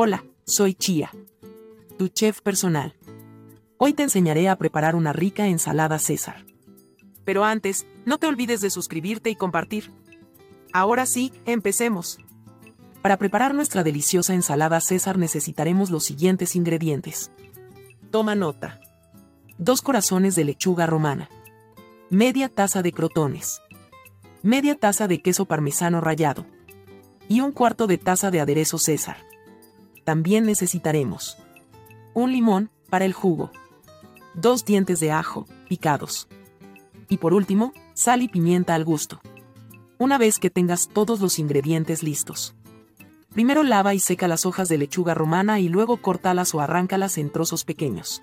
Hola, soy Chia, tu chef personal. Hoy te enseñaré a preparar una rica ensalada César. Pero antes, no te olvides de suscribirte y compartir. Ahora sí, empecemos. Para preparar nuestra deliciosa ensalada César necesitaremos los siguientes ingredientes. Toma nota. Dos corazones de lechuga romana. Media taza de crotones. Media taza de queso parmesano rallado. Y un cuarto de taza de aderezo César. También necesitaremos un limón para el jugo, dos dientes de ajo picados y por último, sal y pimienta al gusto. Una vez que tengas todos los ingredientes listos. Primero lava y seca las hojas de lechuga romana y luego córtalas o arráncalas en trozos pequeños.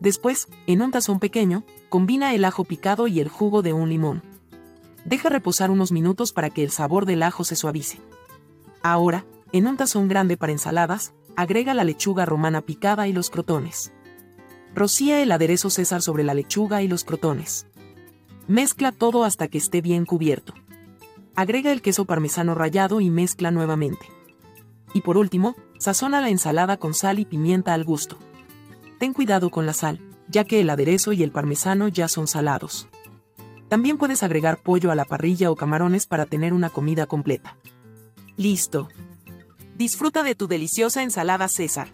Después, en un tazón pequeño, combina el ajo picado y el jugo de un limón. Deja reposar unos minutos para que el sabor del ajo se suavice. Ahora, en un tazón grande para ensaladas, agrega la lechuga romana picada y los crotones. Rocía el aderezo César sobre la lechuga y los crotones. Mezcla todo hasta que esté bien cubierto. Agrega el queso parmesano rallado y mezcla nuevamente. Y por último, sazona la ensalada con sal y pimienta al gusto. Ten cuidado con la sal, ya que el aderezo y el parmesano ya son salados. También puedes agregar pollo a la parrilla o camarones para tener una comida completa. Listo. Disfruta de tu deliciosa ensalada César.